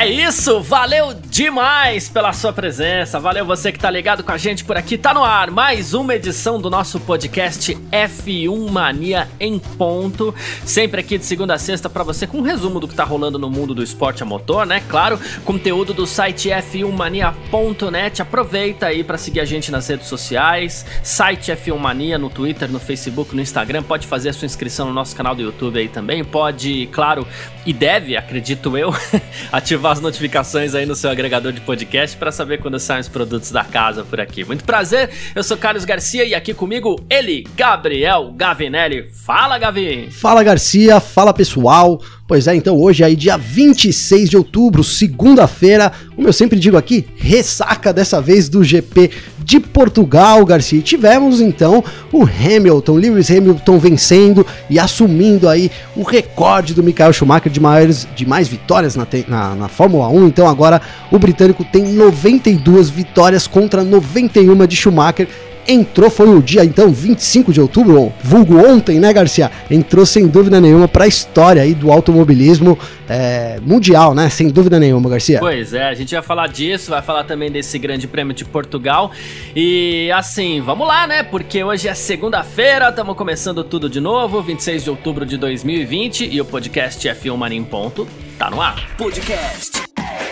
É isso, valeu demais pela sua presença, valeu você que tá ligado com a gente por aqui, tá no ar mais uma edição do nosso podcast F1 Mania em ponto, sempre aqui de segunda a sexta para você com um resumo do que tá rolando no mundo do esporte a motor, né? Claro, conteúdo do site f1mania.net, aproveita aí para seguir a gente nas redes sociais, site F1 Mania no Twitter, no Facebook, no Instagram, pode fazer a sua inscrição no nosso canal do YouTube aí também, pode, claro, e deve, acredito eu, ativar ativar as notificações aí no seu agregador de podcast para saber quando saem os produtos da casa por aqui. Muito prazer, eu sou Carlos Garcia e aqui comigo ele, Gabriel Gavinelli. Fala, Gavi! Fala, Garcia, fala pessoal. Pois é, então hoje é aí dia 26 de outubro, segunda-feira, como eu sempre digo aqui, ressaca dessa vez do GP de Portugal, Garcia. Tivemos então o Hamilton, Lewis Hamilton vencendo e assumindo aí o recorde do Michael Schumacher de, maiores, de mais vitórias na, na, na Fórmula 1. Então agora o britânico tem 92 vitórias contra 91 de Schumacher entrou, foi o dia então 25 de outubro, vulgo ontem, né, Garcia? Entrou sem dúvida nenhuma para a história aí do automobilismo é, mundial, né? Sem dúvida nenhuma, Garcia. Pois é, a gente vai falar disso, vai falar também desse Grande Prêmio de Portugal. E assim, vamos lá, né? Porque hoje é segunda-feira, estamos começando tudo de novo, 26 de outubro de 2020 e o podcast F1 Mania em ponto tá no ar. Podcast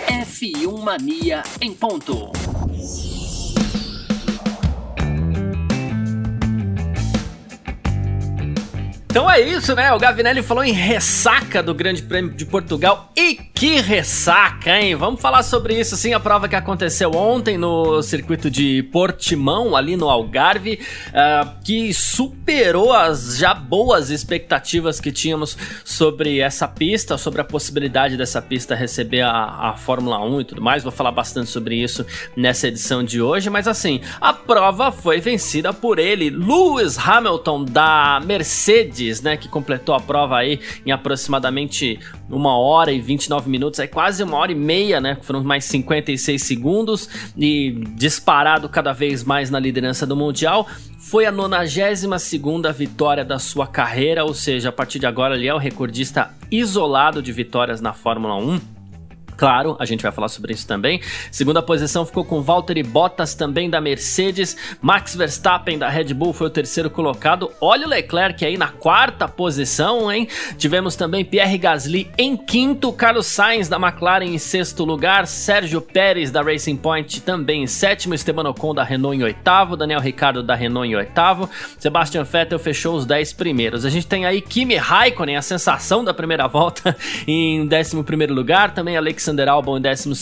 F1 Mania em ponto. Então é isso, né? O Gavinelli falou em ressaca do Grande Prêmio de Portugal. E que ressaca, hein? Vamos falar sobre isso, sim. A prova que aconteceu ontem no circuito de Portimão, ali no Algarve, uh, que superou as já boas expectativas que tínhamos sobre essa pista, sobre a possibilidade dessa pista receber a, a Fórmula 1 e tudo mais. Vou falar bastante sobre isso nessa edição de hoje. Mas assim, a prova foi vencida por ele, Lewis Hamilton, da Mercedes né, que completou a prova aí em aproximadamente uma hora e 29 minutos, é quase uma hora e meia, né, foram mais 56 segundos e disparado cada vez mais na liderança do Mundial. Foi a 92ª vitória da sua carreira, ou seja, a partir de agora ele é o recordista isolado de vitórias na Fórmula 1 Claro, a gente vai falar sobre isso também. Segunda posição ficou com Valtteri Bottas também da Mercedes. Max Verstappen da Red Bull foi o terceiro colocado. Olha o Leclerc aí na quarta posição, hein? Tivemos também Pierre Gasly em quinto, Carlos Sainz da McLaren em sexto lugar, Sérgio Pérez da Racing Point também em sétimo, Esteban Ocon da Renault em oitavo, Daniel Ricciardo da Renault em oitavo, Sebastian Vettel fechou os dez primeiros. A gente tem aí Kimi Raikkonen, a sensação da primeira volta, em décimo primeiro lugar, também Alex Alexander Albon em 12,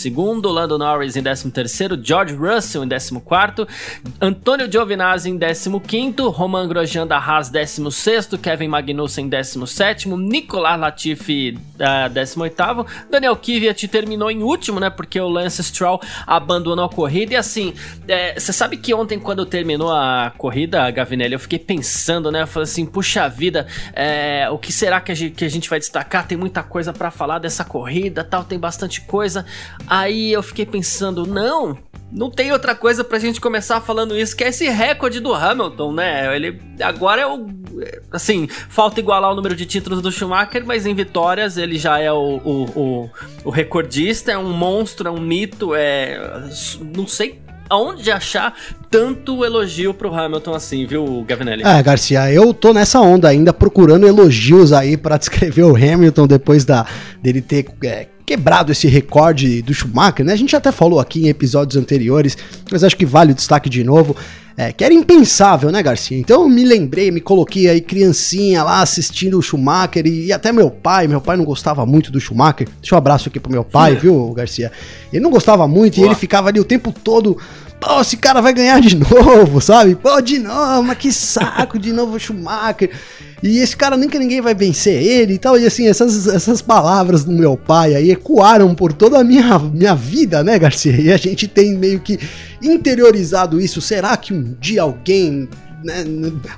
Lando Norris em 13, George Russell em 14, Antônio Giovinazzi em 15, Roman Grosjean da Haas 16, Kevin Magnussen em 17, Nicolas Latifi uh, 18, Daniel Kvyat terminou em último, né? Porque o Lance Stroll abandonou a corrida. E assim, é, você é, sabe que ontem, quando terminou a corrida, Gavinelli, eu fiquei pensando, né? Eu falei assim, puxa vida, é, o que será que a, gente, que a gente vai destacar? Tem muita coisa para falar dessa corrida tal, tem bastante coisa. Aí eu fiquei pensando, não, não tem outra coisa pra gente começar falando isso, que é esse recorde do Hamilton, né? Ele agora é o. Assim, falta igualar o número de títulos do Schumacher, mas em vitórias ele já é o, o, o, o recordista, é um monstro, é um mito, é. Não sei aonde achar tanto elogio pro Hamilton assim, viu, Gavinelli? É, Garcia, eu tô nessa onda ainda procurando elogios aí para descrever o Hamilton depois da dele ter é, quebrado esse recorde do Schumacher, né? A gente até falou aqui em episódios anteriores, mas acho que vale o destaque de novo. É, que era impensável, né, Garcia? Então eu me lembrei, me coloquei aí criancinha lá assistindo o Schumacher e, e, até meu pai, meu pai não gostava muito do Schumacher. Deixa um abraço aqui pro meu pai, viu, Garcia? Ele não gostava muito Boa. e ele ficava ali o tempo todo pô, esse cara vai ganhar de novo, sabe? Pô, de novo, mas que saco, de novo Schumacher. E esse cara que ninguém vai vencer ele e tal. E assim, essas, essas palavras do meu pai aí ecoaram por toda a minha, minha vida, né, Garcia? E a gente tem meio que interiorizado isso. Será que um dia alguém né,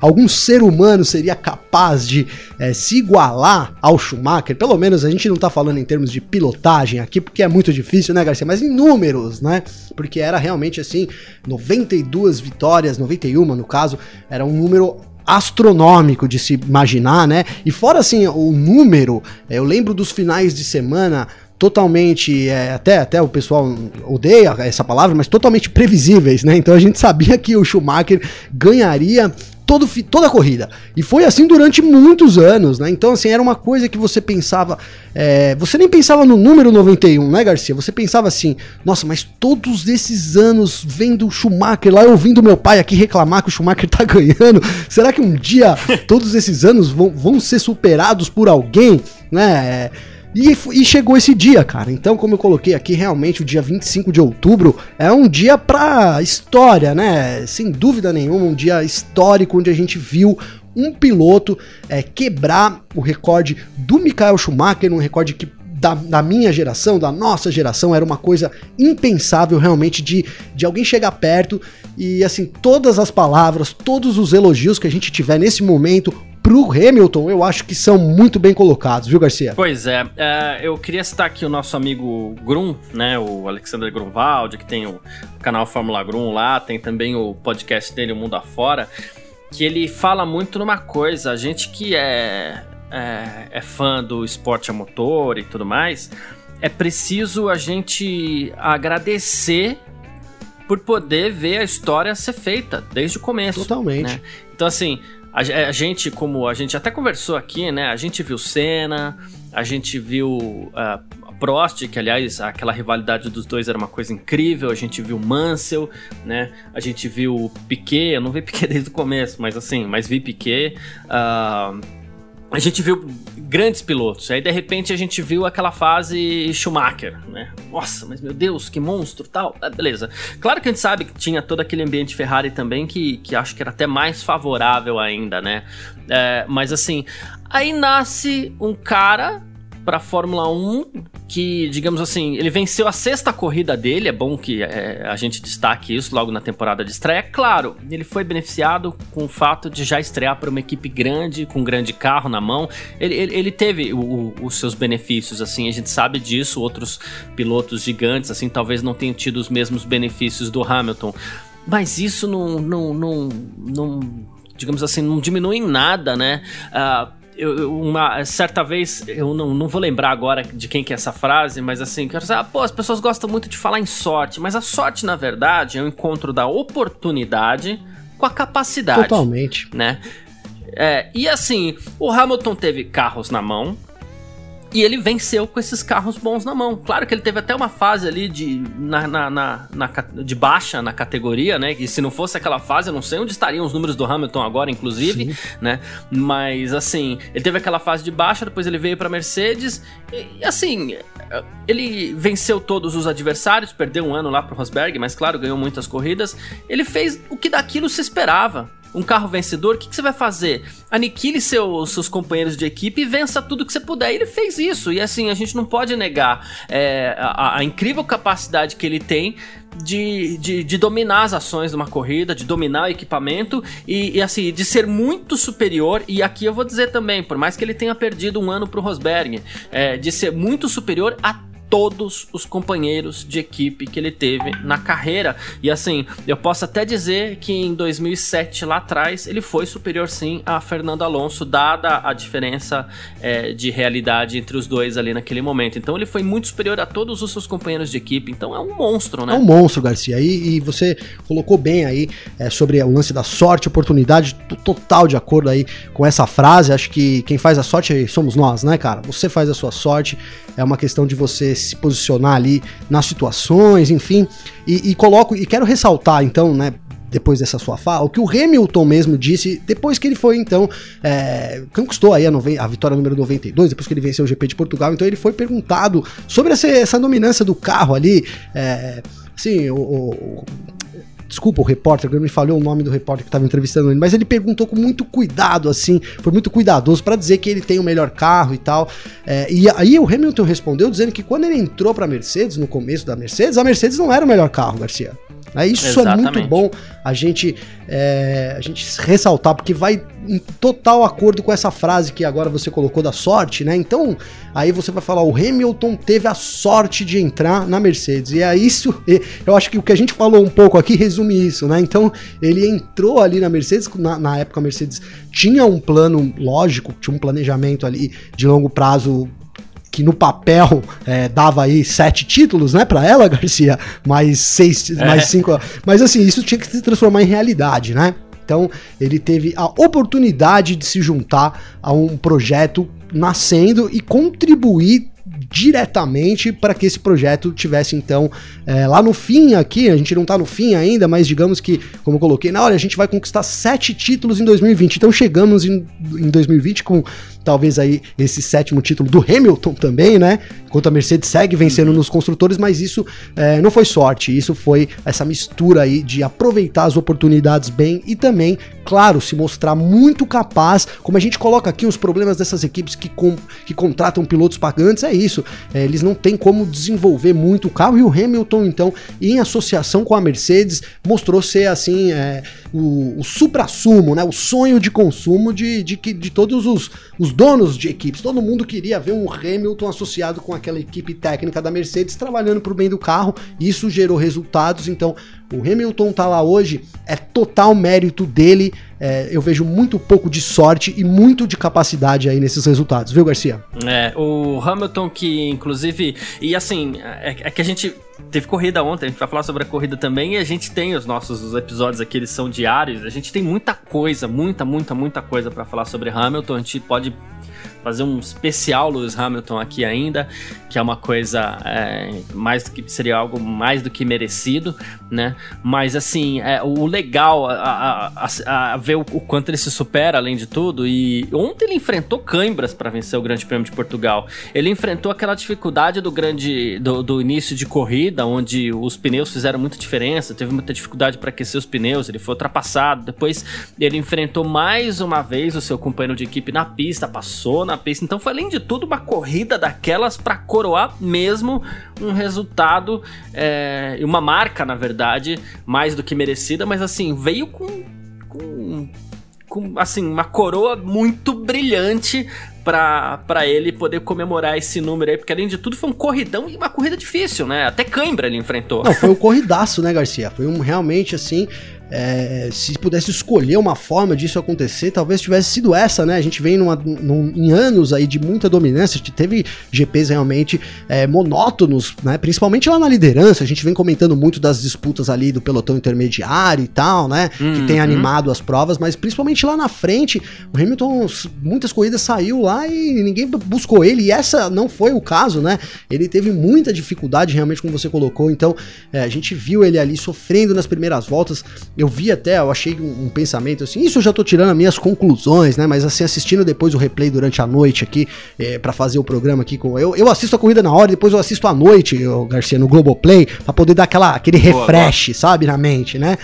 algum ser humano seria capaz de é, se igualar ao Schumacher. Pelo menos a gente não tá falando em termos de pilotagem aqui, porque é muito difícil, né, Garcia? Mas em números, né? Porque era realmente assim, 92 vitórias, 91 no caso, era um número astronômico de se imaginar, né? E fora assim, o número, eu lembro dos finais de semana totalmente, é, até, até o pessoal odeia essa palavra, mas totalmente previsíveis, né? Então a gente sabia que o Schumacher ganharia todo, toda a corrida. E foi assim durante muitos anos, né? Então, assim, era uma coisa que você pensava. É, você nem pensava no número 91, né, Garcia? Você pensava assim, nossa, mas todos esses anos vendo o Schumacher lá, ouvindo meu pai aqui reclamar que o Schumacher tá ganhando, será que um dia todos esses anos vão, vão ser superados por alguém, né? É, e, e, chegou esse dia, cara. Então, como eu coloquei aqui, realmente o dia 25 de outubro é um dia pra história, né? Sem dúvida nenhuma, um dia histórico onde a gente viu um piloto é, quebrar o recorde do Michael Schumacher, um recorde que da, da, minha geração, da nossa geração, era uma coisa impensável realmente de, de alguém chegar perto e assim, todas as palavras, todos os elogios que a gente tiver nesse momento, pro Hamilton, eu acho que são muito bem colocados, viu, Garcia? Pois é, é eu queria citar aqui o nosso amigo Grum, né, o Alexander Grunwald, que tem o canal Fórmula Grum lá, tem também o podcast dele, O Mundo Afora, que ele fala muito numa coisa, a gente que é, é, é fã do esporte a motor e tudo mais, é preciso a gente agradecer por poder ver a história ser feita desde o começo. Totalmente. Né? Então, assim, a, a, gente, como a gente até conversou aqui, né? A gente viu Senna, a gente viu uh, Prost, que aliás aquela rivalidade dos dois era uma coisa incrível. A gente viu Mansell, né? A gente viu Piquet. Eu não vi Piquet desde o começo, mas assim, mas vi Piquet. Uh, a gente viu grandes pilotos. Aí de repente a gente viu aquela fase Schumacher, né? Nossa, mas meu Deus, que monstro, tal. Ah, beleza. Claro que a gente sabe que tinha todo aquele ambiente Ferrari também que, que acho que era até mais favorável ainda, né? É, mas assim, aí nasce um cara para Fórmula 1 que, digamos assim, ele venceu a sexta corrida dele, é bom que é, a gente destaque isso logo na temporada de estreia. Claro, ele foi beneficiado com o fato de já estrear para uma equipe grande, com um grande carro na mão. Ele, ele, ele teve o, o, os seus benefícios, assim, a gente sabe disso. Outros pilotos gigantes, assim, talvez não tenham tido os mesmos benefícios do Hamilton. Mas isso não, não, não, não digamos assim, não diminui em nada, né? Uh, eu, uma certa vez, eu não, não vou lembrar agora de quem que é essa frase, mas assim, quero dizer, ah, pô, as pessoas gostam muito de falar em sorte, mas a sorte, na verdade, é o encontro da oportunidade com a capacidade. Totalmente. Né? É, e assim, o Hamilton teve carros na mão, e ele venceu com esses carros bons na mão. Claro que ele teve até uma fase ali de, na, na, na, na, de baixa na categoria, né? E se não fosse aquela fase, eu não sei onde estariam os números do Hamilton agora, inclusive, Sim. né? Mas assim, ele teve aquela fase de baixa, depois ele veio para Mercedes e, assim, ele venceu todos os adversários, perdeu um ano lá pro Rosberg, mas claro, ganhou muitas corridas. Ele fez o que daquilo se esperava um carro vencedor, o que, que, você vai fazer? Aniquile seu, seus companheiros de equipe e vença tudo que você puder. E ele fez isso. E assim, a gente não pode negar é, a, a, incrível capacidade que ele tem de, de, de, dominar as ações de uma corrida, de dominar o equipamento e, e, assim, de ser muito superior. E aqui eu vou dizer também, por mais que ele tenha perdido um ano pro Rosberg, é, de ser muito superior a todos os companheiros de equipe que ele teve na carreira. E assim, eu posso até dizer que em 2007, lá atrás, ele foi superior sim a Fernando Alonso, dada a diferença é, de realidade entre os dois ali naquele momento. Então ele foi muito superior a todos os seus companheiros de equipe. Então é um monstro, né? É um monstro, Garcia. E, e você colocou bem aí é, sobre o lance da sorte, oportunidade, total de acordo aí com essa frase. Acho que quem faz a sorte somos nós, né, cara? Você faz a sua sorte. É uma questão de você se posicionar ali nas situações, enfim. E, e coloco, e quero ressaltar então, né, depois dessa sua fala, o que o Hamilton mesmo disse depois que ele foi, então, é, conquistou aí a, a, vitória número 92, depois que ele venceu o GP de Portugal, então ele foi perguntado sobre essa, essa dominância do carro ali, é, assim, o, o, Desculpa, o repórter, agora me falhou o nome do repórter que estava entrevistando ele, mas ele perguntou com muito cuidado, assim, foi muito cuidadoso para dizer que ele tem o melhor carro e tal. É, e aí o Hamilton respondeu dizendo que quando ele entrou para Mercedes, no começo da Mercedes, a Mercedes não era o melhor carro, Garcia. É, isso Exatamente. é muito bom a gente, é, a gente ressaltar, porque vai em total acordo com essa frase que agora você colocou da sorte, né? Então, aí você vai falar, o Hamilton teve a sorte de entrar na Mercedes. E é isso, eu acho que o que a gente falou um pouco aqui resume isso, né? Então, ele entrou ali na Mercedes, na, na época a Mercedes tinha um plano lógico, tinha um planejamento ali de longo prazo que no papel é, dava aí sete títulos, né, para ela, Garcia, mais seis, é. mais cinco, mas assim, isso tinha que se transformar em realidade, né? Então, ele teve a oportunidade de se juntar a um projeto nascendo e contribuir diretamente para que esse projeto tivesse então é, lá no fim aqui, a gente não está no fim ainda, mas digamos que, como eu coloquei, na hora a gente vai conquistar sete títulos em 2020. Então chegamos em, em 2020 com talvez aí esse sétimo título do Hamilton também, né? Enquanto a Mercedes segue vencendo nos construtores, mas isso é, não foi sorte, isso foi essa mistura aí de aproveitar as oportunidades bem e também, claro, se mostrar muito capaz, como a gente coloca aqui os problemas dessas equipes que, com, que contratam pilotos pagantes, é isso, é, eles não têm como desenvolver muito o carro e o Hamilton, então, em associação com a Mercedes, mostrou ser assim, é, o, o supra-sumo, né? O sonho de consumo de, de, de, de todos os, os donos de equipes, todo mundo queria ver um Hamilton associado com aquela equipe técnica da Mercedes trabalhando para o bem do carro. Isso gerou resultados. Então, o Hamilton tá lá hoje, é total mérito dele. É, eu vejo muito pouco de sorte e muito de capacidade aí nesses resultados, viu, Garcia? É, o Hamilton que, inclusive, e assim, é, é que a gente teve corrida ontem, a gente vai falar sobre a corrida também, e a gente tem os nossos episódios aqui, eles são diários, a gente tem muita coisa, muita, muita, muita coisa para falar sobre Hamilton, a gente pode fazer um especial Lewis Hamilton aqui ainda, que é uma coisa é, mais do que seria algo mais do que merecido, né? Mas assim, é, o legal a, a, a ver o, o, quanto ele se supera, além de tudo. E ontem ele enfrentou cãibras para vencer o Grande Prêmio de Portugal. Ele enfrentou aquela dificuldade do grande do, do início de corrida, onde os pneus fizeram muita diferença, teve muita dificuldade para aquecer os pneus, ele foi ultrapassado. Depois ele enfrentou mais uma vez o seu companheiro de equipe na pista, passou na pista. Então foi além de tudo uma corrida daquelas para coroar mesmo um resultado e é, uma marca, na verdade, mais do que merecida, mas assim, veio com, com, com assim, uma coroa muito brilhante para ele poder comemorar esse número aí, porque além de tudo foi um corridão e uma corrida difícil, né? Até cãibra ele enfrentou. Não, foi um corridaço, né, Garcia? Foi um realmente assim, é, se pudesse escolher uma forma disso acontecer, talvez tivesse sido essa, né? A gente vem numa, num, em anos aí de muita dominância, a gente teve GPs realmente é, monótonos, né? Principalmente lá na liderança, a gente vem comentando muito das disputas ali do pelotão intermediário e tal, né? Uhum. Que tem animado as provas, mas principalmente lá na frente, o Hamilton, muitas corridas saiu lá e ninguém buscou ele, e essa não foi o caso, né? Ele teve muita dificuldade, realmente, como você colocou, então é, a gente viu ele ali sofrendo nas primeiras voltas eu vi até, eu achei um, um, pensamento assim, isso eu já tô tirando as minhas conclusões, né? Mas assim, assistindo depois o replay durante a noite aqui, é, para fazer o programa aqui com. Eu, eu assisto a corrida na hora, depois eu assisto à noite, eu, Garcia, no Globoplay, pra poder dar aquela, aquele refresh, boa. sabe, na mente, né?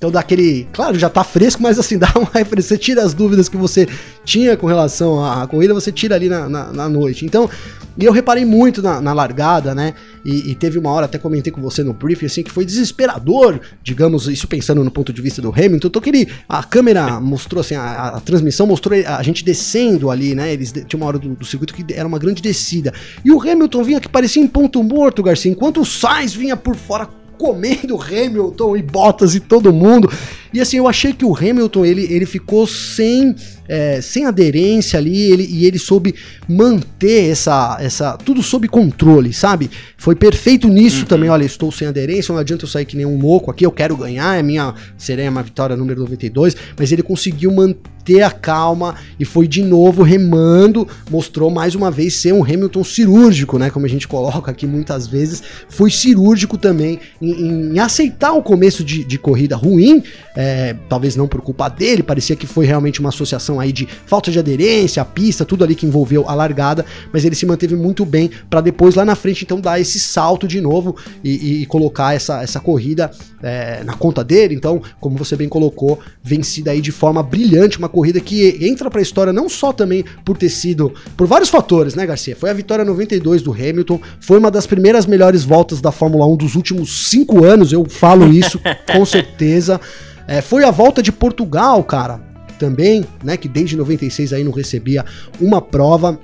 Então dá aquele. Claro, já tá fresco, mas assim, dá uma referência. Você tira as dúvidas que você tinha com relação à corrida, você tira ali na, na, na noite. Então, eu reparei muito na, na largada, né? E, e, teve uma hora, até comentei com você no briefing, assim, que foi desesperador, digamos, isso pensando no ponto de vista do Hamilton. Então, que ele, a câmera mostrou, assim, a, a transmissão mostrou a gente descendo ali, né? Eles tinha uma hora do, do, circuito que era uma grande descida. E o Hamilton vinha que parecia em ponto morto, Garcia, enquanto o Sainz vinha por fora comendo Hamilton e Bottas e todo mundo. E assim, eu achei que o Hamilton ele, ele ficou sem é, sem aderência ali, ele, e ele soube manter essa, essa. tudo sob controle, sabe? Foi perfeito nisso uhum. também. Olha, estou sem aderência, não adianta eu sair que nem um louco aqui, eu quero ganhar, é minha. Seria uma vitória número 92, mas ele conseguiu manter a calma e foi de novo remando, mostrou mais uma vez ser um Hamilton cirúrgico, né? Como a gente coloca aqui muitas vezes, foi cirúrgico também em, em aceitar o começo de, de corrida ruim é, talvez não por culpa dele, parecia que foi realmente uma associação aí de falta de aderência, a pista, tudo ali que envolveu a largada, mas ele se manteve muito bem para depois lá na frente então dar esse salto de novo e, e colocar essa, essa corrida é, na conta dele. Então, como você bem colocou, vencida aí de forma brilhante, uma corrida que entra para a história não só também por ter sido por vários fatores, né, Garcia? Foi a vitória 92 do Hamilton, foi uma das primeiras melhores voltas da Fórmula 1 dos últimos cinco anos, eu falo isso com certeza. É, foi a volta de Portugal, cara, também, né, que desde 96 aí não recebia uma prova.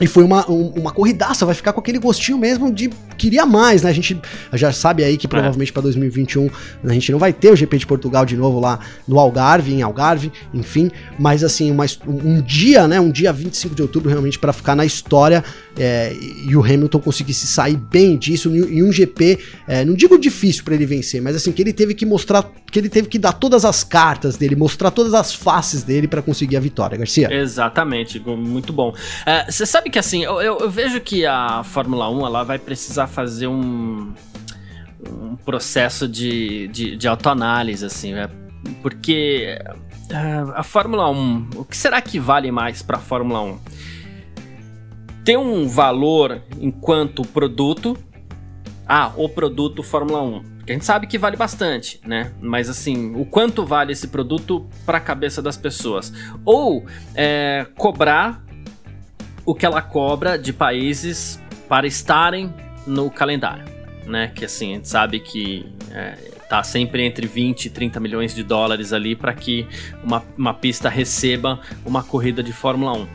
E foi uma, um, uma corridaça, vai ficar com aquele gostinho mesmo de queria mais, né? A gente já sabe aí que é. provavelmente é. para 2021 a gente não vai ter o GP de Portugal de novo lá no Algarve, em Algarve, enfim, mas assim, uma, um dia, né? Um dia 25 de outubro realmente para ficar na história é, e o Hamilton conseguisse sair bem disso em um GP, é, não digo difícil para ele vencer, mas assim, que ele teve que mostrar, que ele teve que dar todas as cartas dele, mostrar todas as faces dele para conseguir a vitória, Garcia. Exatamente, muito bom. É, você sabe que assim, eu, eu, eu vejo que a Fórmula 1 ela vai precisar fazer um, um processo de, de, de autoanálise, assim, né? Porque uh, a Fórmula 1, o que será que vale mais para a Fórmula 1? Tem um valor enquanto produto. Ah, o produto Fórmula 1 que a gente sabe que vale bastante, né? Mas assim, o quanto vale esse produto para a cabeça das pessoas? Ou é, cobrar o que ela cobra de países para estarem no calendário, né? Que assim, a gente sabe que é, tá sempre entre 20 e 30 milhões de dólares ali para que uma, uma pista receba uma corrida de Fórmula 1.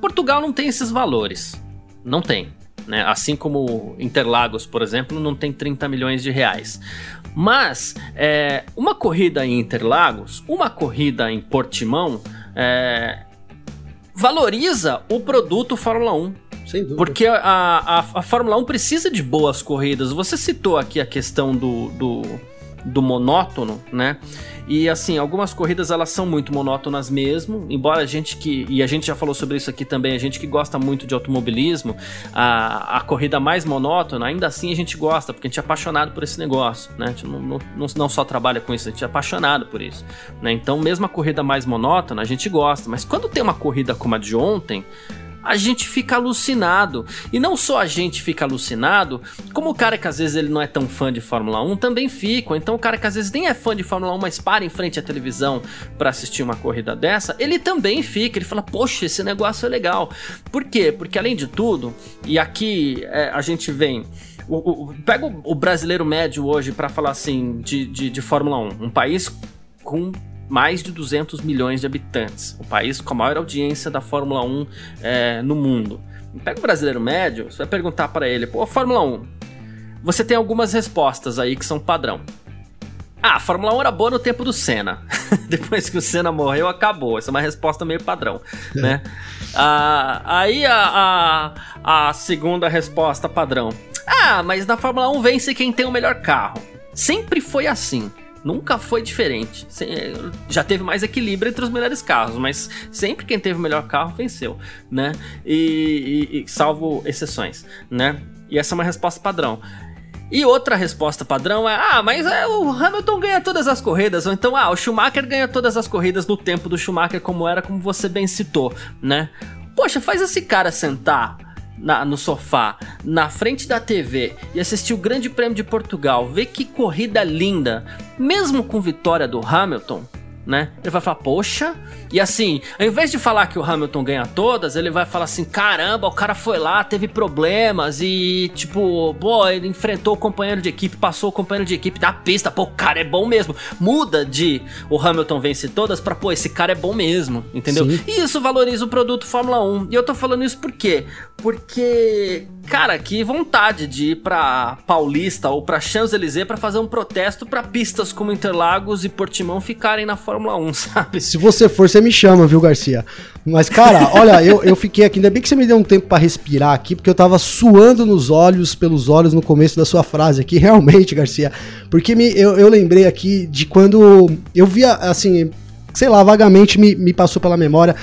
Portugal não tem esses valores. Não tem. Né? Assim como Interlagos, por exemplo, não tem 30 milhões de reais. Mas é, uma corrida em Interlagos, uma corrida em Portimão, é, valoriza o produto Fórmula 1. Sem dúvida. Porque a, a, a, Fórmula 1 precisa de boas corridas. Você citou aqui a questão do, do, do monótono, né? E assim, algumas corridas elas são muito monótonas mesmo, embora a gente que, e a gente já falou sobre isso aqui também, a gente que gosta muito de automobilismo, a, a corrida mais monótona, ainda assim a gente gosta, porque a gente é apaixonado por esse negócio, né? A gente não, não, não só trabalha com isso, a gente é apaixonado por isso, né? Então, mesmo a corrida mais monótona, a gente gosta, mas quando tem uma corrida como a de ontem, a gente fica alucinado. E não só a gente fica alucinado, como o cara que às vezes ele não é tão fã de Fórmula 1 também fica. Então o cara que às vezes nem é fã de Fórmula 1, mas para em frente à televisão para assistir uma corrida dessa, ele também fica. Ele fala, poxa, esse negócio é legal. Por quê? Porque além de tudo, e aqui é, a gente vem. O, o, pega o, o brasileiro médio hoje para falar assim de, de, de Fórmula 1, um país com mais de 200 milhões de habitantes, o país com a maior audiência da Fórmula 1 é, no mundo. Pega o brasileiro médio, você vai perguntar para ele, pô, Fórmula 1, você tem algumas respostas aí que são padrão. Ah, a Fórmula 1 era boa no tempo do Senna. Depois que o Senna morreu, acabou. Essa é uma resposta meio padrão, é. né? Ah, aí a, a, a segunda resposta padrão. Ah, mas na Fórmula 1 vence quem tem o melhor carro. Sempre foi assim. Nunca foi diferente. Já teve mais equilíbrio entre os melhores carros, mas sempre quem teve o melhor carro venceu, né? E, e, e salvo exceções, né? E essa é uma resposta padrão. E outra resposta padrão é: ah, mas é, o Hamilton ganha todas as corridas, ou então, ah, o Schumacher ganha todas as corridas no tempo do Schumacher, como era, como você bem citou, né? Poxa, faz esse cara sentar na, no sofá, na frente da TV e assistir o Grande Prêmio de Portugal, ver que corrida linda, mesmo com vitória do Hamilton, né? Ele vai falar, poxa. E assim, ao invés de falar que o Hamilton ganha todas, ele vai falar assim: caramba, o cara foi lá, teve problemas e, tipo, pô, ele enfrentou o companheiro de equipe, passou o companheiro de equipe da pista, pô, o cara é bom mesmo. Muda de o Hamilton vence todas pra, pô, esse cara é bom mesmo, entendeu? Sim. E isso valoriza o produto Fórmula 1. E eu tô falando isso por quê? Porque, cara, que vontade de ir pra Paulista ou pra Champs-Élysées pra fazer um protesto pra pistas como Interlagos e Portimão ficarem na Fórmula 1, sabe? Se você for, você me chama, viu, Garcia? Mas, cara, olha, eu, eu fiquei aqui, ainda bem que você me deu um tempo para respirar aqui, porque eu tava suando nos olhos, pelos olhos no começo da sua frase aqui, realmente, Garcia. Porque me, eu, eu lembrei aqui de quando eu via, assim, sei lá, vagamente me, me passou pela memória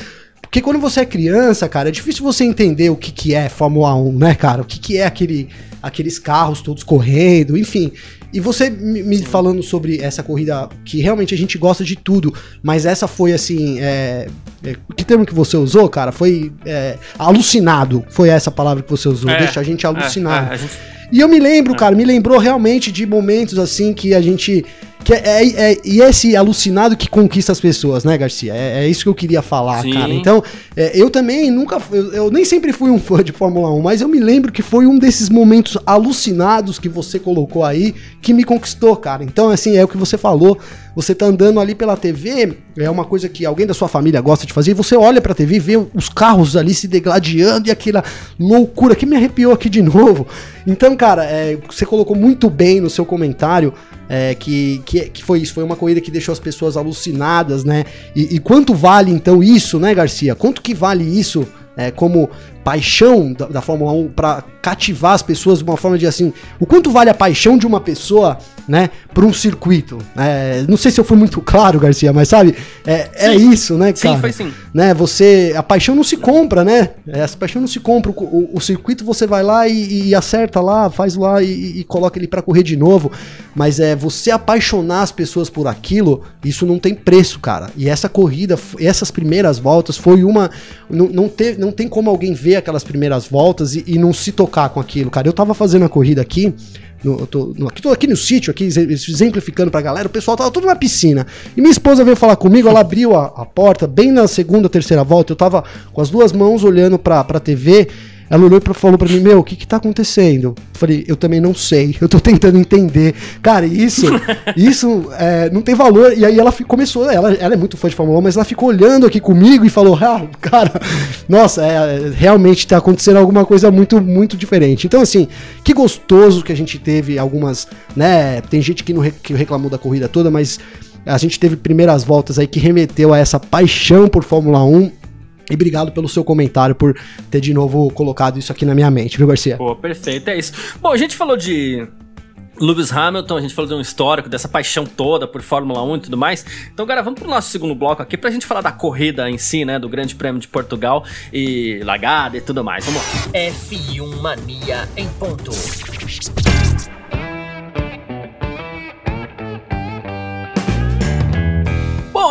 porque quando você é criança, cara, é difícil você entender o que, que é Fórmula 1, né, cara? O que, que é aquele, aqueles carros todos correndo, enfim. E você me, falando sobre essa corrida, que realmente a gente gosta de tudo, mas essa foi assim. É, é, que termo que você usou, cara? Foi é, alucinado. Foi essa palavra que você usou. É, Deixa a gente alucinado. É, é, a gente- E eu me lembro, cara, me lembrou realmente de momentos assim que a gente. Que é, é- é- e esse alucinado que conquista as pessoas, né, Garcia? É, é isso que eu queria falar, Sim. cara. Então, é, eu também nunca. Eu, eu nem sempre fui um fã de Fórmula 1, mas eu me lembro que foi um desses momentos alucinados que você colocou aí que me conquistou, cara. Então, assim, é o que você falou. Você tá andando ali pela TV, é uma coisa que alguém da sua família gosta de fazer, e você olha pra TV e vê os carros ali se degladiando e aquela loucura que me arrepiou aqui de novo. Então, cara, é, você colocou muito bem no seu comentário é, que, que, que foi isso, foi uma corrida que deixou as pessoas alucinadas, né? E, e quanto vale então isso, né, Garcia? Quanto que vale isso é, como paixão da, da Fórmula 1 pra cativar as pessoas de uma forma de assim, o quanto vale a paixão de uma pessoa, né, pra um circuito? É, não sei se eu fui muito claro, Garcia, mas sabe, é, é Sim. isso, né, Sim, cara? foi sim. né? Você. A paixão não se compra, né? É, Essa paixão não se compra. O, o- o circuito você vai lá e, e acerta lá, faz lá e, e coloca ele pra correr de novo. Mas é você apaixonar as pessoas por aquilo, isso não tem preço, cara. E essa corrida, essas primeiras voltas, foi uma. Não, não, te- não tem como alguém ver aquelas primeiras voltas e, e não se tocar com aquilo, cara. Eu tava fazendo a corrida aqui. No, eu tô, no- aqui, tô aqui no sítio, aqui exe- exemplificando pra galera, o pessoal tava tudo na piscina. E minha esposa veio falar comigo, ela abriu a, a porta bem na segunda, terceira volta. Eu tava com as duas mãos olhando pra, pra TV. Ela olhou e falou pra mim: Meu, o que que tá acontecendo? Eu falei: Eu também não sei, eu tô tentando entender. Cara, isso, isso é, não tem valor. E aí ela começou, ela, ela é muito fã de Fórmula 1, mas ela ficou olhando aqui comigo e falou: Ah, cara, nossa, é, realmente tá acontecendo alguma coisa muito, muito diferente. Então, assim, que gostoso que a gente teve algumas, né? Tem gente que, não que reclamou da corrida toda, mas a gente teve primeiras voltas aí que remeteu a essa paixão por Fórmula 1. E obrigado pelo seu comentário, por ter de novo colocado isso aqui na minha mente, viu, Garcia? Pô, perfeito, é isso. Bom, a gente falou de Lewis Hamilton, a gente falou de um histórico, dessa paixão toda por Fórmula 1 e tudo mais. Então, agora vamos pro nosso segundo bloco aqui pra gente falar da corrida em si, né? Do Grande Prêmio de Portugal e largada e tudo mais. Vamos lá. F1 Mania em ponto.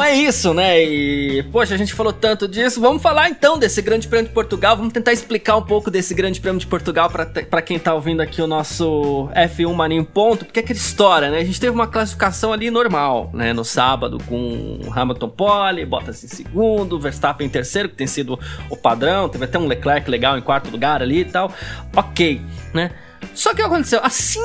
É isso, né? E, poxa, a gente falou tanto disso. Vamos falar então desse Grande Prêmio de Portugal. Vamos tentar explicar um pouco desse Grande Prêmio de Portugal pra quem tá ouvindo aqui o nosso F1 Mania em ponto, porque é aquela história, né? A gente teve uma classificação ali normal, né? No sábado com Hamilton pole, Bottas em segundo, Verstappen em terceiro, que tem sido o padrão. Teve até um Leclerc legal em quarto lugar ali e tal. Ok, né? Só que o que aconteceu? Assim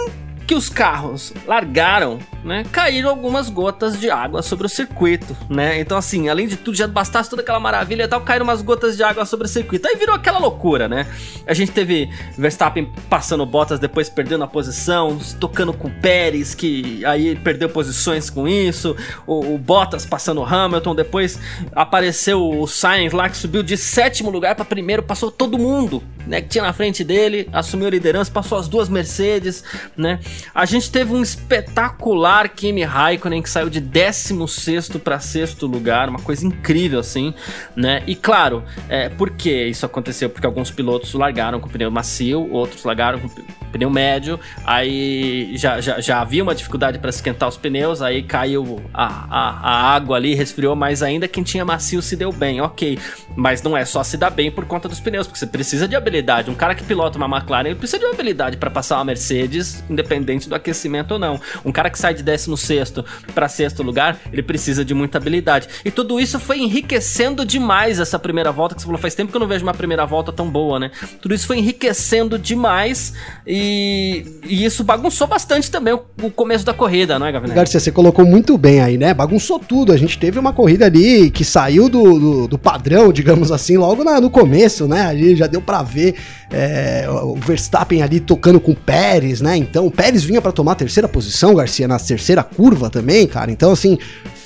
que os carros largaram, né, caíram algumas gotas de água sobre o circuito, né? Então assim, além de tudo, já bastasse toda aquela maravilha e tal, caíram umas gotas de água sobre o circuito. Aí virou aquela loucura, né? A gente teve Verstappen passando botas, depois perdendo a posição, tocando com Pérez, que aí perdeu posições com isso. O, o Bottas passando o Hamilton, depois apareceu o Sainz lá que subiu de sétimo lugar para primeiro, passou todo mundo, né, que tinha na frente dele, assumiu a liderança, passou as duas Mercedes, né? A gente teve um espetacular Kimi Raikkonen que saiu de 16 para sexto lugar, uma coisa incrível assim, né? E claro, é, por que isso aconteceu? Porque alguns pilotos largaram com pneu macio, outros largaram com pneu médio, aí já, já, já havia uma dificuldade para esquentar os pneus, aí caiu a, a, a água ali, resfriou mais ainda. Quem tinha macio se deu bem, ok, mas não é só se dar bem por conta dos pneus, porque você precisa de habilidade. Um cara que pilota uma McLaren, ele precisa de uma habilidade para passar uma Mercedes, independente do aquecimento ou não. Um cara que sai de 16 para sexto lugar, ele precisa de muita habilidade. E tudo isso foi enriquecendo demais essa primeira volta, que você falou, faz tempo que eu não vejo uma primeira volta tão boa, né? Tudo isso foi enriquecendo demais e, e isso bagunçou bastante também o, o começo da corrida, não é, Gavinelli? Garcia, você colocou muito bem aí, né? Bagunçou tudo. A gente teve uma corrida ali que saiu do, do, do padrão, digamos assim, logo na- no começo, né? Ali já deu pra ver é, o Verstappen ali tocando com o Pérez, né? Então o Pérez vinha pra tomar a terceira posição, Garcia, na terceira curva também, cara. Então, assim,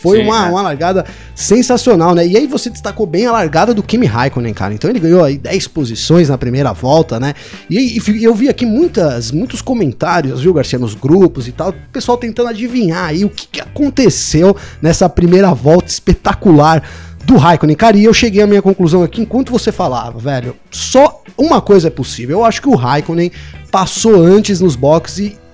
foi Sim, uma, é. uma largada sensacional, né? E aí você destacou bem a largada do Kimi Raikkonen, cara. Então ele ganhou aí 10 posições na primeira volta, né? E, e eu vi aqui muitas, muitos comentários, viu, Garcia, nos grupos e tal, o pessoal tentando adivinhar aí o que, que aconteceu nessa primeira volta espetacular do Raikkonen. Cara, e eu cheguei à minha conclusão aqui enquanto você falava, velho. Só uma coisa é possível. Eu acho que o Raikkonen passou antes nos boxes e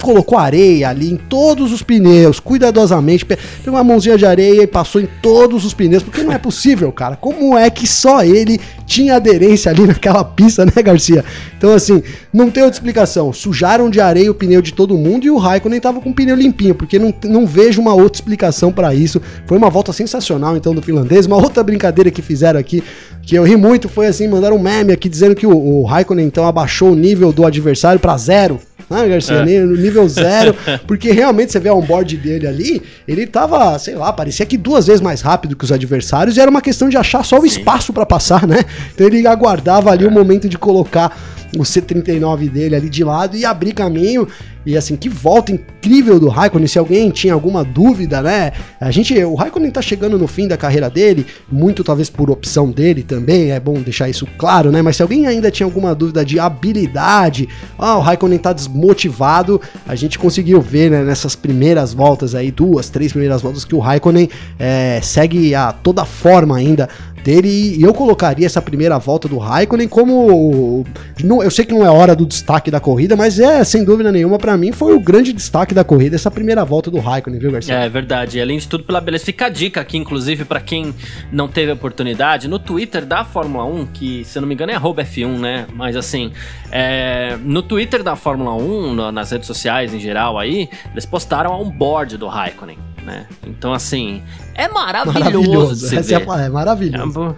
colocou areia ali em todos os pneus, cuidadosamente, pegou uma mãozinha de areia e passou em todos os pneus, porque não é possível, cara. Como é que só ele tinha aderência ali naquela pista, né, Garcia? Então, assim, não tem outra explicação. Sujaram de areia o pneu de todo mundo e o Raikkonen tava com o pneu limpinho, porque não, não vejo uma outra explicação para isso. Foi uma volta sensacional, então, do finlandês. Uma outra brincadeira que fizeram aqui, que eu ri muito, foi assim, mandaram um meme aqui dizendo que o, o Raikkonen, então, abaixou o nível do adversário para zero né, Garcia? É. No nível zero, porque realmente você vê o onboard dele ali, ele tava, sei lá, parecia que duas vezes mais rápido que os adversários e era uma questão de achar só o Sim. espaço para passar, né? Então ele aguardava ali é. o momento de colocar o C39 dele ali de lado e abrir caminho. E assim, que volta incrível do Raikkonen. Se alguém tinha alguma dúvida, né? A gente, o Raikkonen tá chegando no fim da carreira dele, muito talvez por opção dele também, é bom deixar isso claro, né? Mas se alguém ainda tinha alguma dúvida de habilidade, ah, o Raikkonen tá desmotivado, a gente conseguiu ver né, nessas primeiras voltas aí, duas, três primeiras voltas, que o Raikkonen é, segue a toda forma ainda dele e eu colocaria essa primeira volta do Raikkonen como não, eu sei que não é hora do destaque da corrida, mas é sem dúvida nenhuma para mim foi o grande destaque da corrida essa primeira volta do Raikkonen, viu, Garcia? É verdade. Além de tudo pela beleza, fica a dica aqui inclusive para quem não teve oportunidade no Twitter da Fórmula 1, que se eu não me engano é @f1, né? Mas assim, é, no Twitter da Fórmula 1, nas redes sociais em geral aí, eles postaram um board do Raikkonen né? Então, assim, é maravilhoso, maravilhoso. de se ver. É, é maravilhoso.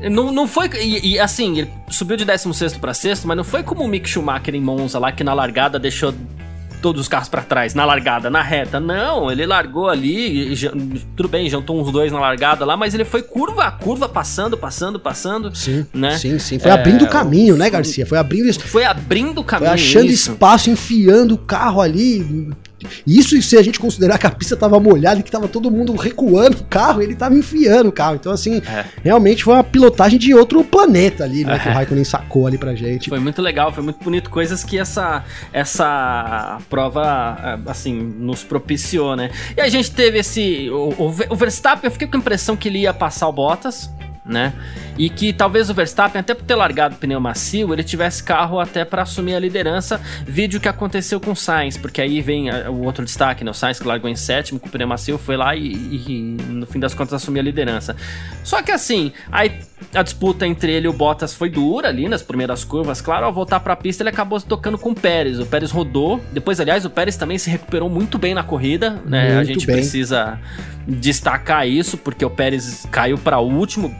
É, não, não foi. E, e, assim, ele subiu de 16 para sexto, mas não foi como o Mick Schumacher em Monza lá, que na largada deixou todos os carros para trás, na largada, na reta. Não, ele largou ali, e, tudo bem, jantou uns dois na largada lá, mas ele foi curva a curva, passando, passando, passando. Sim, né? sim, sim. Foi é, abrindo caminho, né, Garcia? Foi abrindo isso. Foi abrindo caminho. Foi achando isso. espaço, enfiando o carro ali, isso se a gente considerar que a pista tava molhada e que tava todo mundo recuando o carro, ele tava enfiando o carro. Então, assim, é. realmente foi uma pilotagem de outro planeta ali, né? É. Que o Raikkonen sacou ali pra gente. Foi muito legal, foi muito bonito. Coisas que essa, essa prova, assim, nos propiciou, né? E a gente teve esse. O, o Verstappen, eu fiquei com a impressão que ele ia passar o Bottas né? E que talvez o Verstappen, até por ter largado o pneu macio, ele tivesse carro até para assumir a liderança, vídeo que aconteceu com o Sainz, porque aí vem o outro destaque, né? O Sainz que largou em sétimo com o pneu macio, foi lá e, e, no fim das contas assumiu a liderança. Só que assim, aí a disputa entre ele e o Bottas foi dura ali nas primeiras curvas, claro, ao voltar para a pista ele acabou tocando com o Pérez, o Pérez rodou, depois aliás o Pérez também se recuperou muito bem na corrida, né? Muito a gente bem. precisa destacar isso, porque o Pérez caiu para último,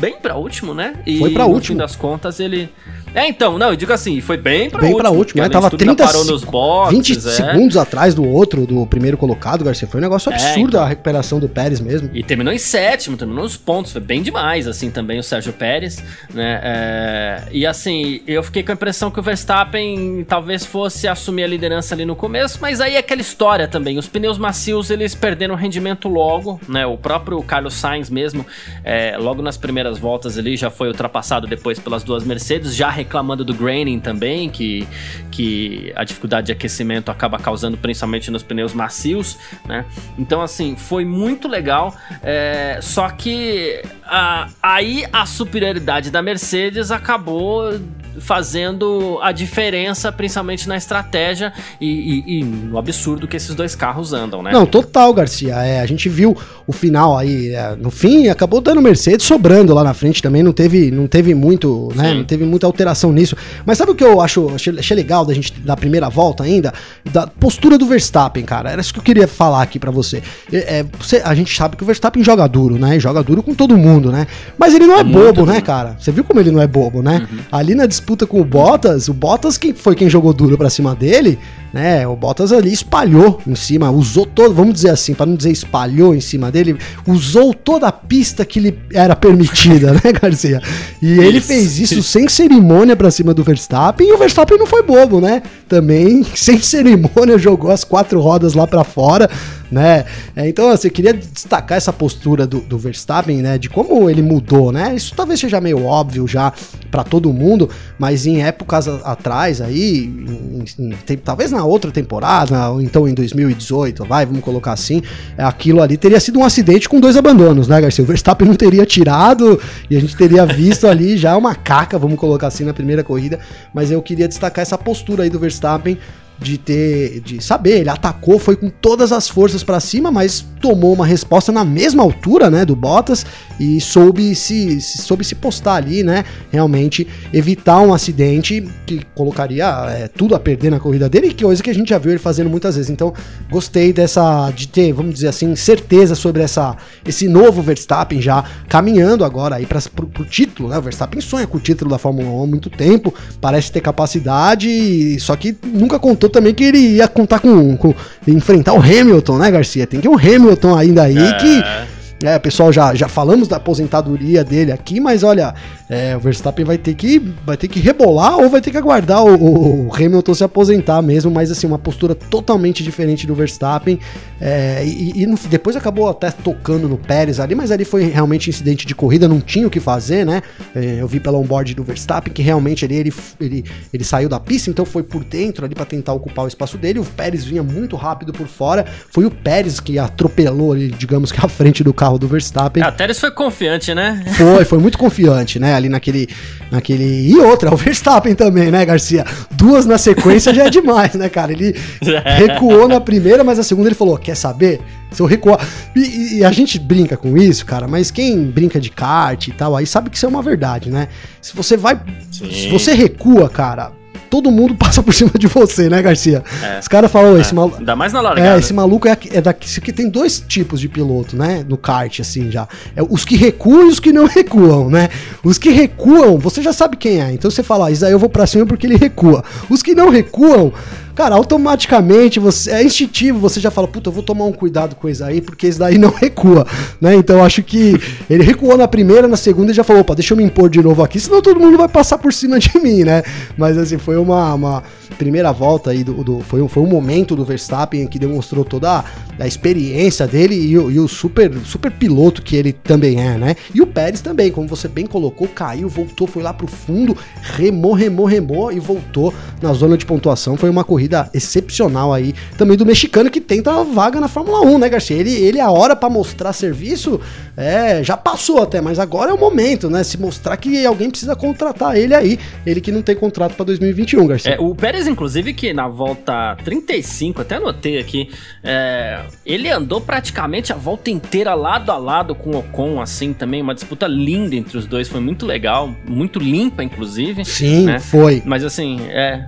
bem para último, né? E foi para último. No fim das contas ele é, então, não, eu digo assim, foi bem pra bem último. Bem último, né? Tava 30 parou nos boxes, 20 é. segundos atrás do outro, do primeiro colocado, Garcia. Foi um negócio é, absurdo é, então. a recuperação do Pérez mesmo. E terminou em sétimo, terminou nos pontos. Foi bem demais, assim, também o Sérgio Pérez, né? É, e assim, eu fiquei com a impressão que o Verstappen talvez fosse assumir a liderança ali no começo, mas aí é aquela história também. Os pneus macios, eles perderam rendimento logo, né? O próprio Carlos Sainz mesmo, é, logo nas primeiras voltas ali, já foi ultrapassado depois pelas duas Mercedes, já reclamando do graining também, que, que a dificuldade de aquecimento acaba causando principalmente nos pneus macios, né? Então, assim, foi muito legal. É, só que a, aí a superioridade da Mercedes acabou fazendo a diferença, principalmente na estratégia e, e, e, no absurdo que esses dois carros andam, né? Não, total, Garcia. É, a gente viu o final aí, é, no fim, acabou dando Mercedes sobrando lá na frente também, não teve, não teve muito, né? Não teve muita alteração nisso. Mas sabe o que eu acho, achei, achei legal da gente, da primeira volta ainda? Da postura do Verstappen, cara. Era isso que eu queria falar aqui para você. É, você. A gente sabe que o Verstappen joga duro, né? Joga duro com todo mundo, né? Mas ele não é, é bobo, né, cara? Você viu como ele não é bobo, né? Uhum. Ali na disputa disputa com o Bottas, o Bottas que foi quem jogou duro para cima dele, né? O Bottas ali espalhou em cima, usou todo, vamos dizer assim, para não dizer espalhou em cima dele, usou toda a pista que lhe era permitida, né, Garcia? E ele fez isso sem cerimônia para cima do Verstappen, e o Verstappen não foi bobo, né? Também sem cerimônia jogou as quatro rodas lá para fora, né? É, então, assim, eu queria destacar essa postura do, do, Verstappen, né? De como ele mudou, né? Isso talvez seja meio óbvio já para todo mundo, mas em épocas atrás aí, em, em, em, talvez na outra temporada, ou então em 2018, vai, vamos colocar assim, aquilo ali teria sido um acidente com dois abandonos, né, Garcia? O Verstappen não teria tirado e a gente teria visto ali já uma caca, vamos colocar assim, na primeira corrida, mas eu queria destacar essa postura aí do Verstappen de ter, de saber, ele atacou, foi com todas as forças para cima, mas tomou uma resposta na mesma altura, né, do Bottas e soube se, soube se postar ali, né, realmente evitar um acidente que colocaria é, tudo a perder na corrida dele, que coisa que a gente já viu ele fazendo muitas vezes. Então, gostei dessa de ter, vamos dizer assim, certeza sobre essa esse novo Verstappen já caminhando agora aí para o título, né? O Verstappen sonha com o título da Fórmula 1 há muito tempo, parece ter capacidade, só que nunca contou também que ele ia contar com, com enfrentar o Hamilton, né, Garcia? Tem que um Hamilton ainda aí é. que é, pessoal, já, já falamos da aposentadoria dele aqui, mas olha, é, o Verstappen vai ter que vai ter que rebolar ou vai ter que aguardar o, o Hamilton se aposentar mesmo, mas assim, uma postura totalmente diferente do Verstappen. É, e, e depois acabou até tocando no Pérez ali, mas ali foi realmente incidente de corrida, não tinha o que fazer, né? É, eu vi pela onboard do Verstappen que realmente ali ele, ele, ele saiu da pista, então foi por dentro ali para tentar ocupar o espaço dele. O Pérez vinha muito rápido por fora, foi o Pérez que atropelou ali, digamos que à frente do carro carro do Verstappen. É, Teres foi confiante, né? Foi, foi muito confiante, né? Ali naquele, naquele. E outra, o Verstappen também, né, Garcia? Duas na sequência já é demais, né, cara? Ele recuou na primeira, mas na segunda ele falou: quer saber? Se eu recuar. E, e, a gente brinca com isso, cara, mas quem brinca de kart e tal, aí sabe que isso é uma verdade, né? Se você vai. Sim. Se você recua, cara, todo mundo passa por cima de você, né, Garcia? É. Os caras falam, é. esse maluco. Ainda mais na largada. É, esse maluco é, é daqui. Tem dois tipos de piloto, né? No kart, assim, já. É os que recuam e os que não recuam, né? Os que recuam, você já sabe quem é. Então você fala, ah, eu vou pra cima porque ele recua. Os que não recuam cara, automaticamente você é instintivo, você já fala, puta, eu vou tomar um cuidado com isso aí, porque isso daí não recua, né? Então acho que ele recuou na primeira, na segunda e já falou, opa, deixa eu me impor de novo aqui, senão todo mundo vai passar por cima de mim, né? Mas assim, foi uma, uma primeira volta aí do, do foi, um, foi um momento do Verstappen que demonstrou toda a, a experiência dele e o, e o, super, super piloto que ele também é, né? E o Pérez também, como você bem colocou, caiu, voltou, foi lá pro fundo, remou, remou, remou e voltou na zona de pontuação. Foi uma corrida excepcional aí, também do mexicano que tenta a vaga na Fórmula 1, né, Garcia? Ele, ele a hora para mostrar serviço, é, já passou até, mas agora é o momento, né? Se mostrar que alguém precisa contratar ele aí, ele que não tem contrato para 2021, Garcia. É, o Pérez, inclusive, que na volta 35, até anotei aqui, é, ele andou praticamente a volta inteira lado a lado com o Ocon, assim, também, uma disputa linda entre os dois, foi muito legal, muito limpa, inclusive. Sim, né? foi. Mas assim, é,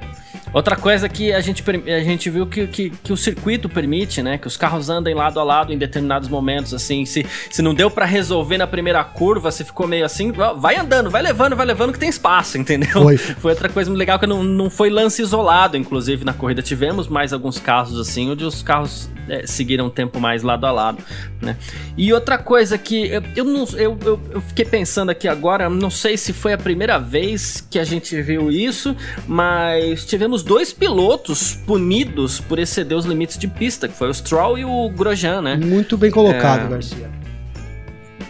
Outra coisa que a gente, a gente viu que, que, que, o circuito permite, né? Que os carros andem lado a lado em determinados momentos, assim. Se, se não deu para resolver na primeira curva, você ficou meio assim, vai andando, vai levando, vai levando que tem espaço, entendeu? Foi, foi outra coisa muito legal que não, não foi lance isolado, inclusive, na corrida. Tivemos mais alguns casos assim, onde os carros é, seguiram um tempo mais lado a lado, né? E outra coisa que eu, eu, não, eu, eu, eu fiquei pensando aqui agora, não sei se foi a primeira vez que a gente viu isso, mas tivemos dois pilotos punidos por exceder os limites de pista, que foi o Stroll e o Grosjean, né? Muito bem colocado, é... Garcia.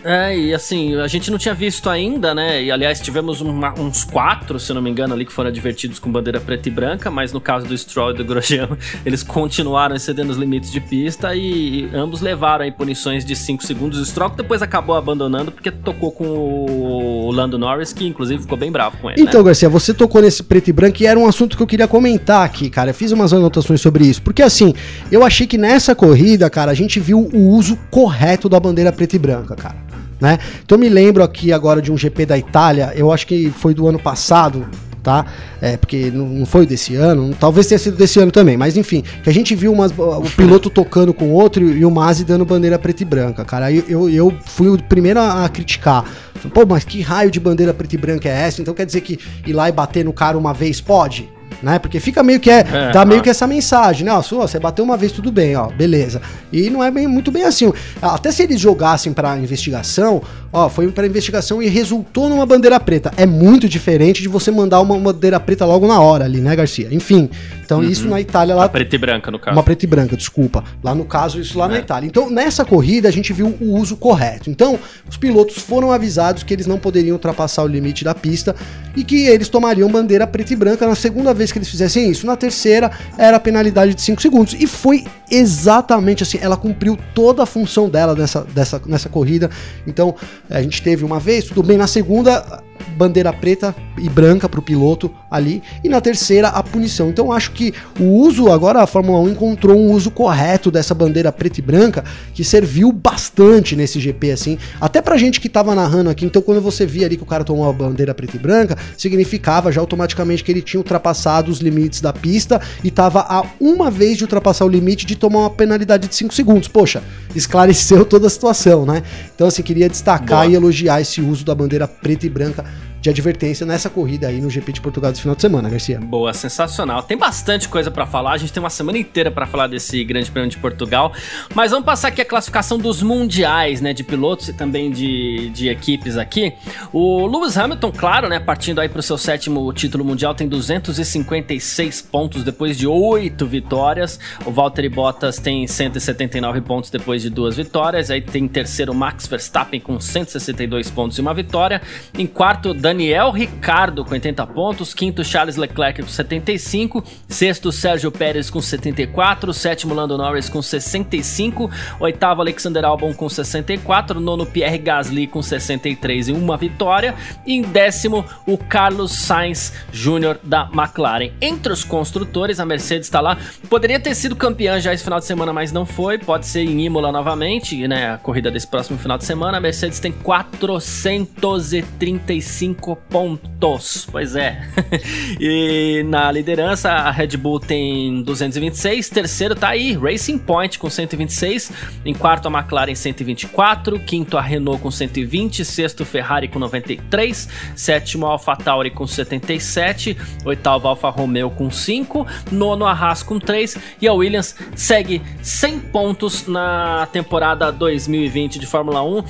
É, e assim, a gente não tinha visto ainda, né? E aliás, tivemos uma, uns quatro, se não me engano, ali que foram advertidos com bandeira preta e branca, mas no caso do Stroll e do Grosjean, eles continuaram excedendo os limites de pista e ambos levaram aí punições de 5 segundos. O Stroll depois acabou abandonando porque tocou com o Lando Norris, que inclusive ficou bem bravo com ele. Então, né? Garcia, você tocou nesse preto e branco e era um assunto que eu queria comentar aqui, cara. Eu fiz umas anotações sobre isso, porque assim, eu achei que nessa corrida, cara, a gente viu o uso correto da bandeira preta e branca, cara né? Então eu me lembro aqui agora de um GP da Itália, eu acho que foi do ano passado, tá? É, porque não foi desse ano, talvez tenha sido desse ano também, mas enfim, que a gente viu umas, o piloto tocando com o outro e o Masi dando bandeira preta e branca, cara. Aí eu, eu fui o primeiro a criticar. Pô, mas que raio de bandeira preta e branca é essa? Então quer dizer que ir lá e bater no cara uma vez pode? Né? Porque fica meio que é, é dá meio que essa mensagem, né? Ó, você bateu uma vez, tudo bem, ó, beleza. E não é bem, muito bem assim. Até se eles jogassem para investigação, ó, foi para investigação e resultou numa bandeira preta. É muito diferente de você mandar uma bandeira preta logo na hora ali, né, Garcia? Enfim, então, uhum. isso na Itália lá. Uma preta e branca, no caso. Uma preta e branca, desculpa. Lá no caso, isso lá é. na Itália. Então, nessa corrida, a gente viu o uso correto. Então, os pilotos foram avisados que eles não poderiam ultrapassar o limite da pista e que eles tomariam bandeira preta e branca na segunda vez que eles fizessem isso. Na terceira, era a penalidade de 5 segundos. E foi exatamente assim. Ela cumpriu toda a função dela nessa, dessa, nessa corrida. Então, a gente teve uma vez, tudo bem. Na segunda, bandeira preta e branca para o piloto ali, e na terceira a punição. Então acho que o uso, agora a Fórmula 1 encontrou um uso correto dessa bandeira preta e branca, que serviu bastante nesse GP, assim, até pra gente que tava narrando aqui, então quando você via ali que o cara tomou a bandeira preta e branca, significava já automaticamente que ele tinha ultrapassado os limites da pista e tava a uma vez de ultrapassar o limite de tomar uma penalidade de 5 segundos. Poxa, esclareceu toda a situação, né? Então assim, queria destacar Boa. e elogiar esse uso da bandeira preta e branca de advertência nessa corrida aí no GP de Portugal desse final de semana, Garcia. Boa, sensacional. Tem bastante coisa para falar, a gente tem uma semana inteira para falar desse Grande Prêmio de Portugal, mas vamos passar aqui a classificação dos mundiais, né, de pilotos e também de, de equipes aqui. O Lewis Hamilton, claro, né, partindo aí pro seu sétimo título mundial, tem 256 pontos depois de oito vitórias. O Valtteri Bottas tem 179 pontos depois de duas vitórias. Aí tem terceiro Max Verstappen com 162 pontos e uma vitória. Em quarto, Daniel Ricardo com 80 pontos, quinto Charles Leclerc com 75, sexto Sérgio Pérez com 74, sétimo Lando Norris com 65, oitavo Alexander Albon com 64, nono Pierre Gasly com 63 e uma vitória, e em décimo o Carlos Sainz Jr. da McLaren. Entre os construtores, a Mercedes está lá, poderia ter sido campeã já esse final de semana, mas não foi, pode ser em Imola novamente, né, a corrida desse próximo final de semana, a Mercedes tem 435 5 pontos. Pois é. e na liderança, a Red Bull tem 226. Terceiro tá aí, Racing Point com 126. Em quarto, a McLaren 124. Quinto, a Renault com 120. Sexto, Ferrari com 93. Sétimo, a AlphaTauri com 77. Oitavo, Alfa Romeo com 5. Nono, a Haas com 3. E a Williams segue 100 pontos na temporada 2020 de Fórmula 1.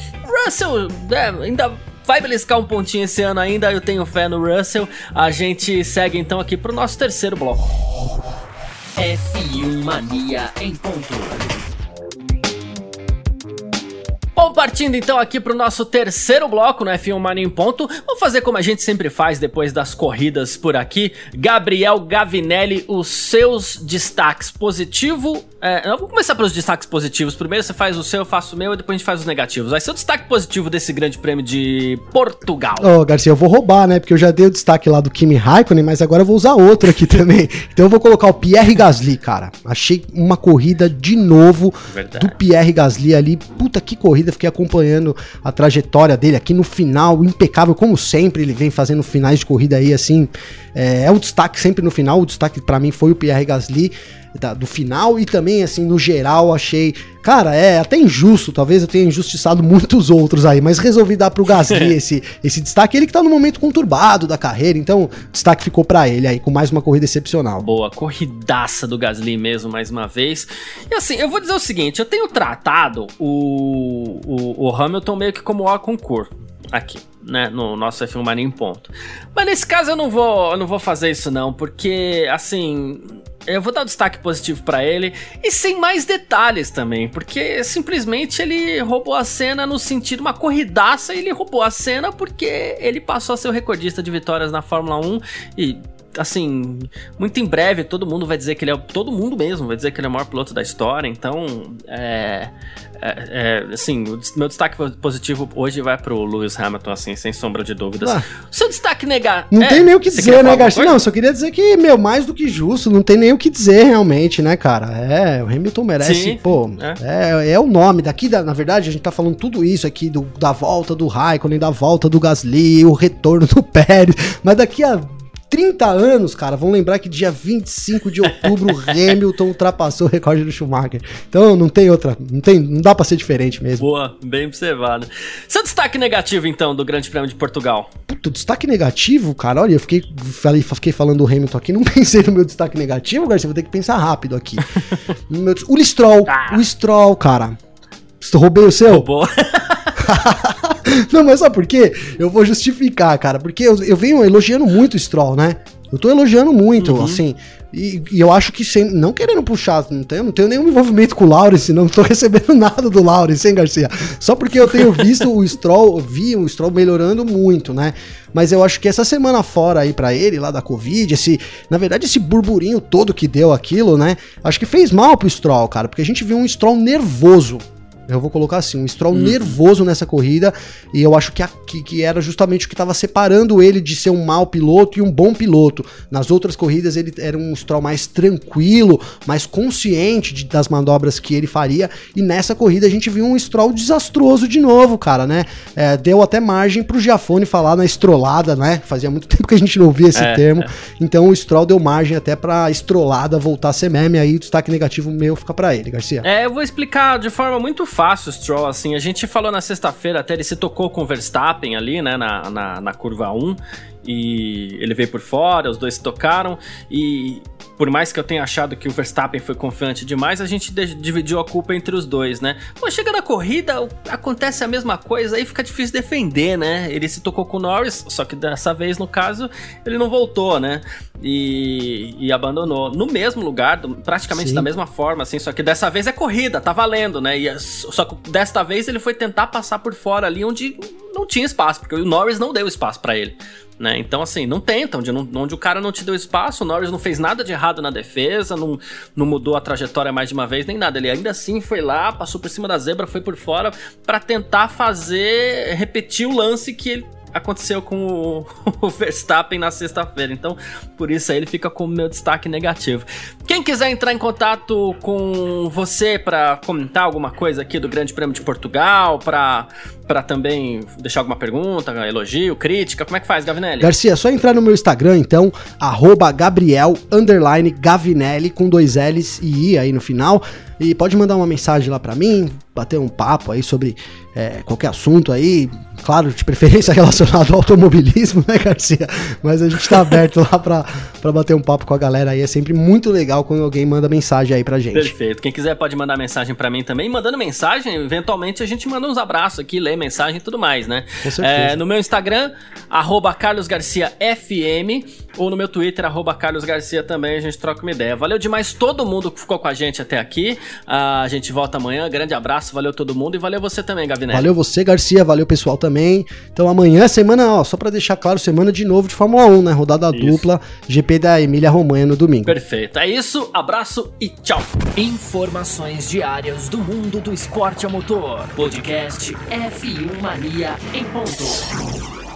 Russell é, ainda vai beliscar um pontinho esse ano ainda, eu tenho fé no Russell. A gente segue então aqui pro nosso terceiro bloco. F1 Mania em ponto. Bom, partindo então aqui para o nosso terceiro bloco no F1 Mania em Ponto, vamos fazer como a gente sempre faz depois das corridas por aqui. Gabriel Gavinelli, os seus destaques positivo. É, vamos começar pelos destaques positivos. Primeiro você faz o seu, eu faço o meu e depois a gente faz os negativos. Vai ser o destaque positivo desse grande prêmio de Portugal. Ô, oh, Garcia, eu vou roubar, né? Porque eu já dei o destaque lá do Kimi Raikkonen, mas agora eu vou usar outro aqui também. Então eu vou colocar o Pierre Gasly, cara. Achei uma corrida de novo Verdade. do Pierre Gasly ali. Puta que corrida corrida, fiquei acompanhando a trajetória dele aqui no final, impecável, como sempre, ele vem fazendo finais de corrida aí, assim, é, é o destaque sempre no final, o destaque para mim foi o Pierre Gasly, da, do final, e também, assim, no geral, achei, cara, é até injusto, talvez eu tenha injustiçado muitos outros aí, mas resolvi dar pro Gasly esse, esse destaque, ele que tá no momento conturbado da carreira, então, destaque ficou para ele aí, com mais uma corrida excepcional. Boa, corridaça do Gasly mesmo, mais uma vez, e assim, eu vou dizer o seguinte, eu tenho tratado o, o, o Hamilton meio que como o concurso aqui, né, no nosso F1 Mania em ponto. Mas nesse caso eu não vou, eu não vou fazer isso não, porque assim, eu vou dar um destaque positivo para ele e sem mais detalhes também, porque simplesmente ele roubou a cena no sentido uma corridaça, ele roubou a cena porque ele passou a ser o recordista de vitórias na Fórmula 1 e assim, muito em breve todo mundo vai dizer que ele é. Todo mundo mesmo vai dizer que ele é o maior piloto da história. Então, é. É, é, assim, o meu destaque positivo hoje vai pro Lewis Hamilton, assim, sem sombra de dúvidas. Ah, Seu destaque negar. Não é, tem nem o que dizer, né, Garcia? Não, só queria dizer que, meu, mais do que justo, não tem nem o que dizer realmente, né, cara? É, o Hamilton merece, Sim, pô, é. é. É, o nome. Daqui, da, na verdade, a gente tá falando tudo isso aqui, do, da volta do Raikkonen, da volta do Gasly, o retorno do Pérez, mas daqui a 30 anos, cara, vão lembrar que dia 25 de outubro o Hamilton ultrapassou o recorde do Schumacher. Então não tem outra, não tem, não dá para ser diferente mesmo. Boa, bem observado. Seu destaque negativo então do Grande Prêmio de Portugal? Puta, destaque negativo, cara, olha, eu fiquei, falei, fiquei falando do Hamilton aqui, não pensei no meu destaque negativo, Garcia, vou ter que pensar rápido aqui. o Stroll, ah. o Stroll, cara. Roubei o seu? Roubou. não, mas sabe por quê? Eu vou justificar, cara. Porque eu, eu venho elogiando muito o Stroll, né? Eu tô elogiando muito, uhum. assim. E, e, eu acho que sem, não querendo puxar, não tenho, não tenho nenhum envolvimento com o Lawrence, não tô recebendo nada do Lawrence, hein, Garcia? Só porque eu tenho visto o Stroll, vi o Stroll melhorando muito, né? Mas eu acho que essa semana fora aí para ele, lá da Covid, esse, na verdade, esse burburinho todo que deu aquilo, né? Acho que fez mal pro Stroll, cara, porque a gente viu um Stroll nervoso Eu vou colocar assim, um Stroll nervoso nessa corrida. E eu acho que, a, que, que era justamente o que estava separando ele de ser um mau piloto e um bom piloto. Nas outras corridas ele era um Stroll mais tranquilo, mais consciente de, das manobras que ele faria. E nessa corrida a gente viu um Stroll desastroso de novo, cara, né? É, deu até margem pro Giafone falar na estrolada, né? Fazia muito tempo que a gente não ouvia esse É, termo. é. Então o Stroll deu margem até pra estrolada voltar a ser meme. Aí o destaque negativo meu fica pra ele, Garcia. É, eu vou explicar de forma muito fácil o Stroll, assim, a gente falou na sexta-feira, até ele se tocou com o Verstappen ali, né, na, na, na curva 1, e ele veio por fora, os dois se tocaram, e por mais que eu tenha achado que o Verstappen foi confiante demais, a gente dividiu a culpa entre os dois, né. Pô, chega na corrida, acontece a mesma coisa, aí fica difícil defender, né, ele se tocou com o Norris, só que dessa vez, no caso, ele não voltou, né, e, e abandonou. No mesmo lugar, praticamente Sim. da mesma forma, assim, só que dessa vez é corrida, tá valendo, né? E é- só que desta vez ele foi tentar passar por fora ali onde não tinha espaço, porque o Norris não deu espaço pra ele. Né? Então, assim, não tenta, onde, onde o cara não te deu espaço, o Norris não fez nada de errado na defesa, não, não mudou a trajetória mais de uma vez, nem nada. Ele ainda assim foi lá, passou por cima da zebra, foi por fora, pra tentar fazer, repetir o lance que ele aconteceu com o, o Verstappen na sexta-feira. Então, por isso aí ele fica com o meu destaque negativo. Quem quiser entrar em contato com você para comentar alguma coisa aqui do Grande Prêmio de Portugal, para para também deixar alguma pergunta, elogio, crítica, como é que faz, Gavinelli? Garcia, é só entrar no meu Instagram, então, arroba Gabriel, underline, Gavinelli, com dois L's e I aí no final. E pode mandar uma mensagem lá pra mim, bater um papo aí sobre é, qualquer assunto aí. Claro, de preferência relacionado ao automobilismo, né, Garcia? Mas a gente tá aberto lá pra, pra bater um papo com a galera aí. É sempre muito legal quando alguém manda mensagem aí pra gente. Perfeito. Quem quiser pode mandar mensagem pra mim também. Mandando mensagem, eventualmente a gente manda uns abraços aqui, lê mensagem e tudo mais, né? Com certeza. É, no meu Instagram, arroba carlosgarciafm, ou no meu Twitter, arroba carlosgarcia também, a gente troca uma ideia. Valeu demais todo mundo que ficou com a gente até aqui. Ah, a gente volta amanhã. Grande abraço, valeu todo mundo e valeu você também, Gavinelli. Valeu você, Garcia, valeu pessoal também. Então amanhã, semana, ó, só pra deixar claro, semana de novo de Fórmula 1, né? Rodada Isso. dupla, GP da Emília Romanha no domingo. Perfeito. É isso, abraço e tchau. Informações diárias do mundo do esporte a motor. Podcast F1 Mania em ponto.